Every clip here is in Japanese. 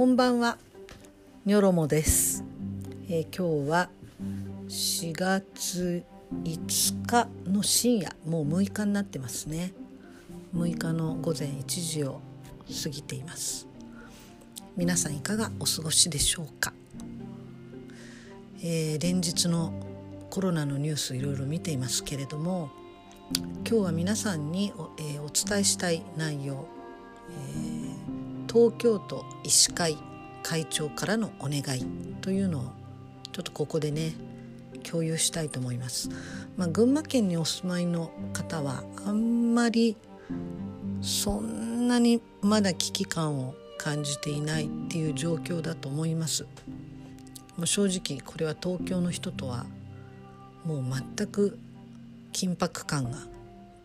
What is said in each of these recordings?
こんばんは。ニョロモです、えー今日は4月5日の深夜もう6日になってますね。6日の午前1時を過ぎています。皆さんいかがお過ごしでしょうか、えー連日のコロナのニュースいろいろ見ていますけれども今日は皆さんにお,、えーお伝えしたい内容、えー東京都医師会会長からのお願いというのをちょっとここでね共有したいと思います。まあ、群馬県にお住まいの方はあんまりそんなにまだ危機感を感じていないっていう状況だと思います。もう正直これは東京の人とはもう全く緊迫感が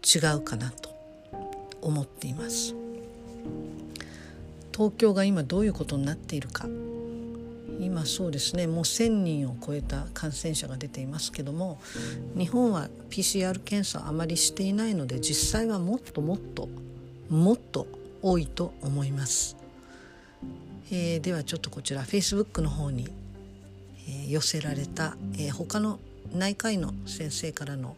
違うかなと思っています。東京が今どういうことになっているか。今そうですね。もう1,000人を超えた感染者が出ていますけども日本は PCR 検査あまりしていないので実際はもっともっともっと多いと思います、えーではちょっとこちら Facebook の方に、えー寄せられた、えー他の内科医の先生からの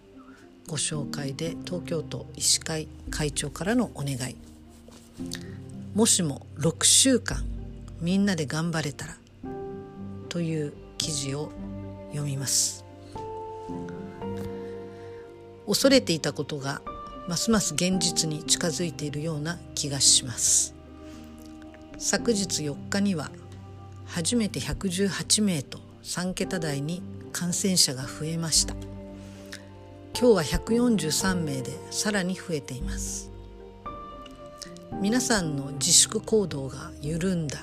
ご紹介で東京都医師会会長からのお願い。もしも6週間みんなで頑張れたらという記事を読みます。恐れていたことがますます現実に近づいているような気がします。昨日4日には初めて118名と3桁台に感染者が増えました。今日は143名でさらに増えています。皆さんの自粛行動が緩んだ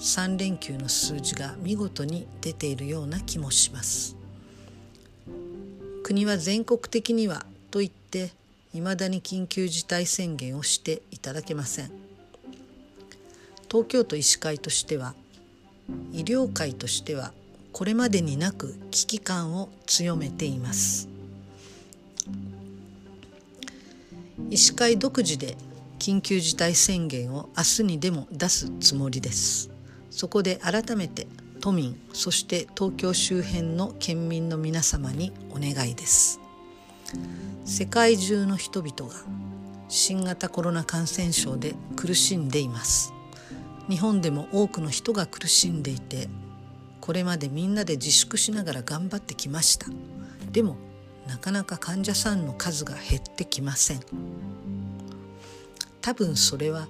3連休の数字が見事に出ているような気もします。国は全国的にはと言っていまだに緊急事態宣言をしていただけません。東京都医師会としては医療界としてはこれまでになく危機感を強めています。医師会独自で緊急事態宣言を明日にでも出すつもりです。そこで改めて都民そして東京周辺の県民の皆様にお願いです。世界中の人々が新型コロナ感染症で苦しんでいます。日本でも多くの人が苦しんでいてこれまでみんなで自粛しながら頑張ってきました。でもなかなか患者さんの数が減ってきません。多分それは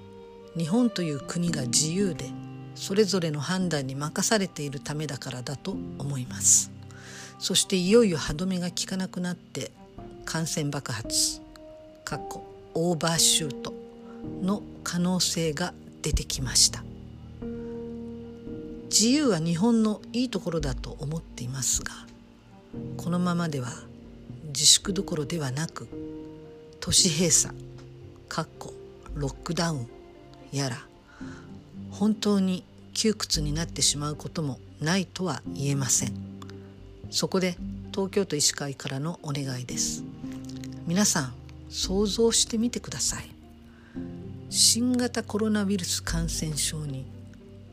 日本という国が自由でそれぞれの判断に任されているためだからだと思います。そしていよいよ歯止めが効かなくなって感染爆発かっこオーバーシュートの可能性が出てきました。自由は日本のいいところだと思っていますがこのままでは自粛どころではなく都市閉鎖かっこロックダウンやら本当に窮屈になってしまうこともないとは言えません。そこで東京都医師会からのお願いです。皆さん想像してみてください。新型コロナウイルス感染症に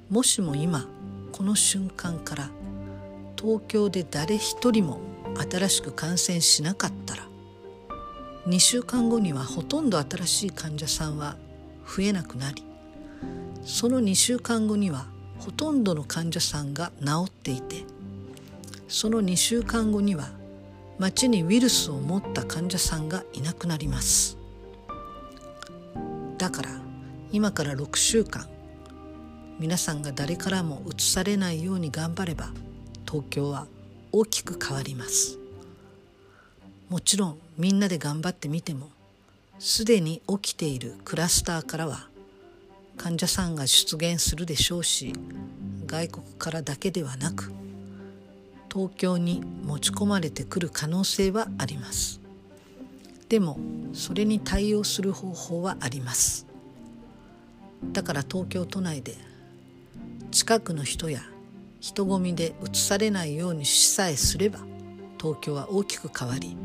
もしも今この瞬間から東京で誰一人も新しく感染しなかったら2週間後にはほとんど新しい患者さんは増えなくなりその2週間後にはほとんどの患者さんが治っていてその2週間後には町にウイルスを持った患者さんがいなくなります。だから今から6週間皆さんが誰からもうつされないように頑張れば東京は大きく変わります。もちろんみんなで頑張ってみてもすでに起きているクラスターからは患者さんが出現するでしょうし外国からだけではなく東京に持ち込まれてくる可能性はあります。でもそれに対応する方法はあります。だから東京都内で近くの人や人混みで移されないようにしさえすれば東京は大きく変わり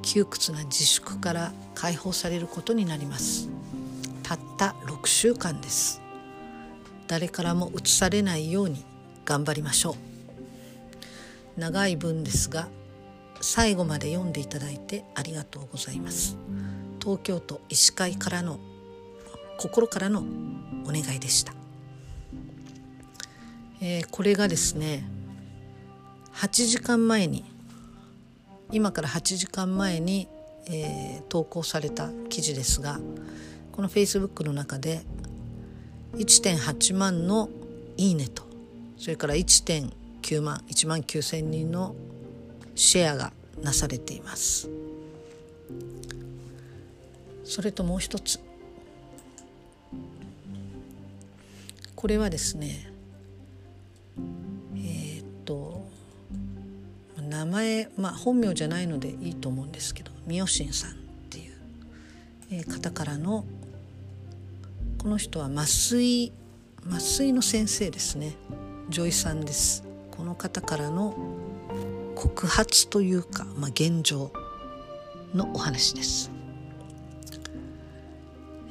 窮屈な自粛から解放されることになります。たった6週間です。誰からも移されないように頑張りましょう。長い文ですが最後まで読んでいただいてありがとうございます。東京都医師会からの心からのお願いでした、えー、これがですね8時間前に今から8時間前に、えー、投稿された記事ですがこの Facebook の中で1.8万の「いいね」とそれから1.9万1万9,000人のシェアがなされています。それともう一つ。これはですね、名前まあ本名じゃないのでいいと思うんですけど三好さんっていう、えー、方からのこの人は麻酔麻酔の先生ですね。女医さんです。この方からの告発というか、まあ、現状のお話です、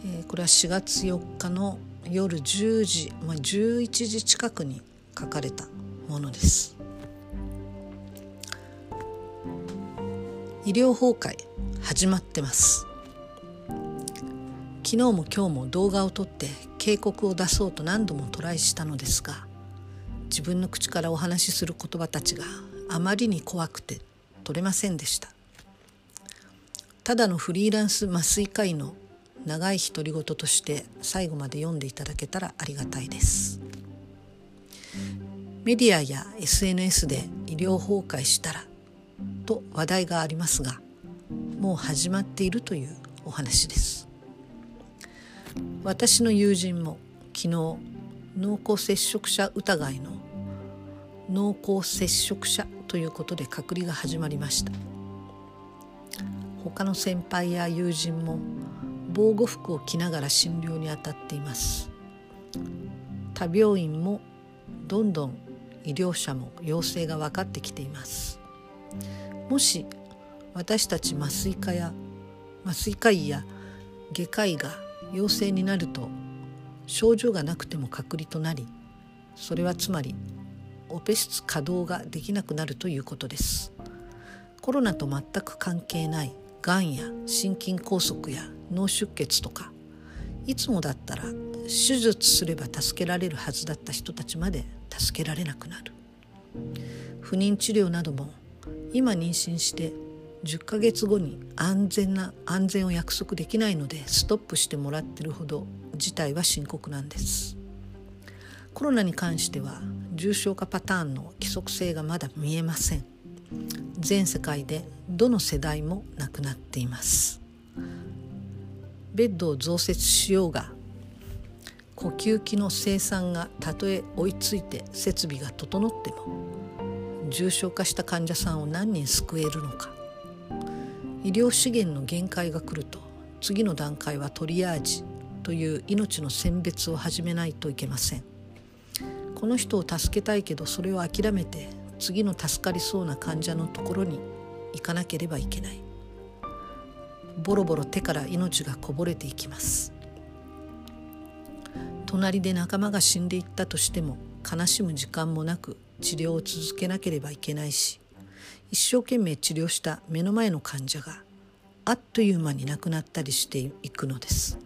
えー、これは4月4日の夜10時、まあ、11時近くに書かれたものです。医療崩壊始まってます。昨日も今日も動画を撮って警告を出そうと何度もトライしたのですが自分の口からお話しする言葉たちがあまりに怖くて取れませんでした。ただのフリーランス麻酔科医の長い独り言として最後まで読んでいただけたらありがたいです。メディアや SNS で医療崩壊したらと話題がありますがもう始まっているというお話です。私の友人も昨日濃厚接触者疑いの濃厚接触者ということで隔離が始まりました。他の先輩や友人も防護服を着ながら診療に当たっています。他病院もどんどん医療者も陽性が分かってきています。もし私たち麻酔科や麻酔科医や外科医が陽性になると症状がなくても隔離となりそれはつまりオペ室稼働ができなくなるということです。コロナと全く関係ないがんや心筋梗塞や脳出血とかいつもだったら手術すれば助けられるはずだった人たちまで助けられなくなる。不妊治療なども今妊娠して10ヶ月後に安全な安全を約束できないのでストップしてもらってるほど事態は深刻なんです。コロナに関しては重症化パターンの規則性がまだ見えません。全世界でどの世代も亡くなっています。ベッドを増設しようが呼吸器の生産がたとえ追いついて設備が整っても重症化した患者さんを何人救えるのか。医療資源の限界が来ると次の段階はトリアージという命の選別を始めないといけません。この人を助けたいけどそれを諦めて次の助かりそうな患者のところに行かなければいけない。ボロボロ手から命がこぼれていきます。隣で仲間が死んでいったとしても悲しむ時間もなく治療を続けなければいけないし一生懸命治療した目の前の患者があっという間に亡くなったりしていくのです。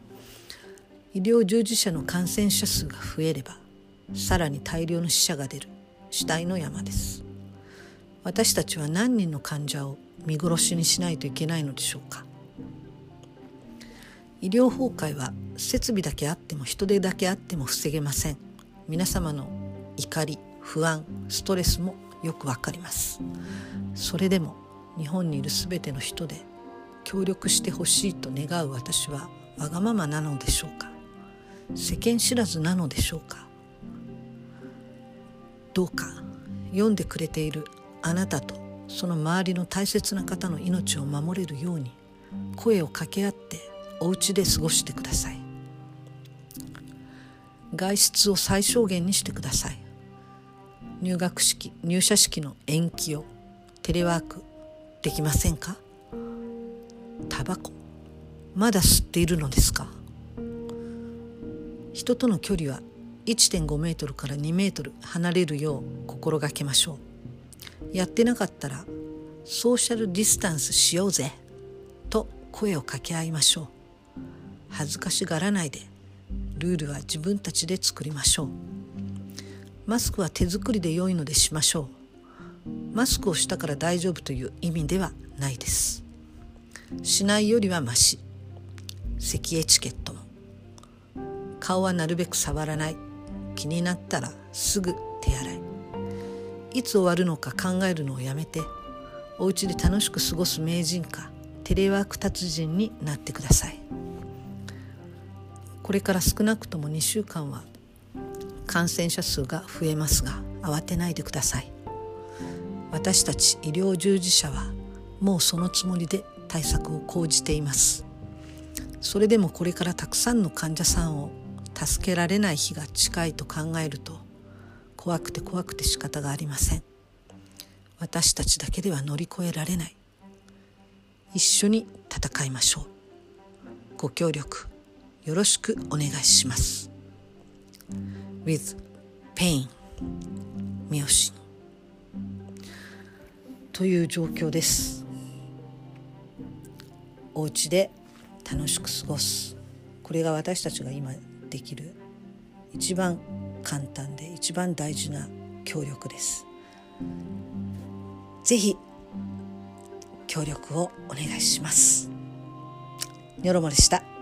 医療従事者の感染者数が増えればさらに大量の死者が出る死体の山です。私たちは何人の患者を見殺しにしないといけないのでしょうか。医療崩壊は設備だけあっても人手だけあっても防げません。皆様の怒り不安ストレスもよくわかります。それでも日本にいる全ての人で協力してほしいと願う私はわがままなのでしょうか。世間知らずなのでしょうか。どうか。読んでくれているあなたとその周りの大切な方の命を守れるように声を掛け合ってお家で過ごしてください。外出を最小限にしてください。入学式入社式の延期をテレワークできませんか？タバコ。まだ吸っているのですか？人との距離は1.5メートルから2メートル離れるよう心がけましょう。やってなかったらソーシャルディスタンスしようぜ。と声を掛け合いましょう。恥ずかしがらないで。ルールは自分たちで作りましょう。マスクは手作りで良いのでしましょう。マスクをしたから大丈夫という意味ではないです。しないよりはまし。咳エチケットも。顔はなるべく触らない。気になったらすぐ手洗い。いつ終わるのか考えるのをやめて。お家で楽しく過ごす名人か。テレワーク達人になってください。これから少なくとも2週間は感染者数が増えますが慌てないでください。私たち医療従事者はもうそのつもりで対策を講じています。それでもこれからたくさんの患者さんを助けられない日が近いと考えると怖くて怖くて仕方がありません。私たちだけでは乗り越えられない。一緒に戦いましょう。ご協力よろしくお願いします。With pain. 三好。という状況です。お家で楽しく過ごす。これが私たちが今できる一番簡単で一番大事な協力です。ぜひ協力をお願いします。ニョロモでした。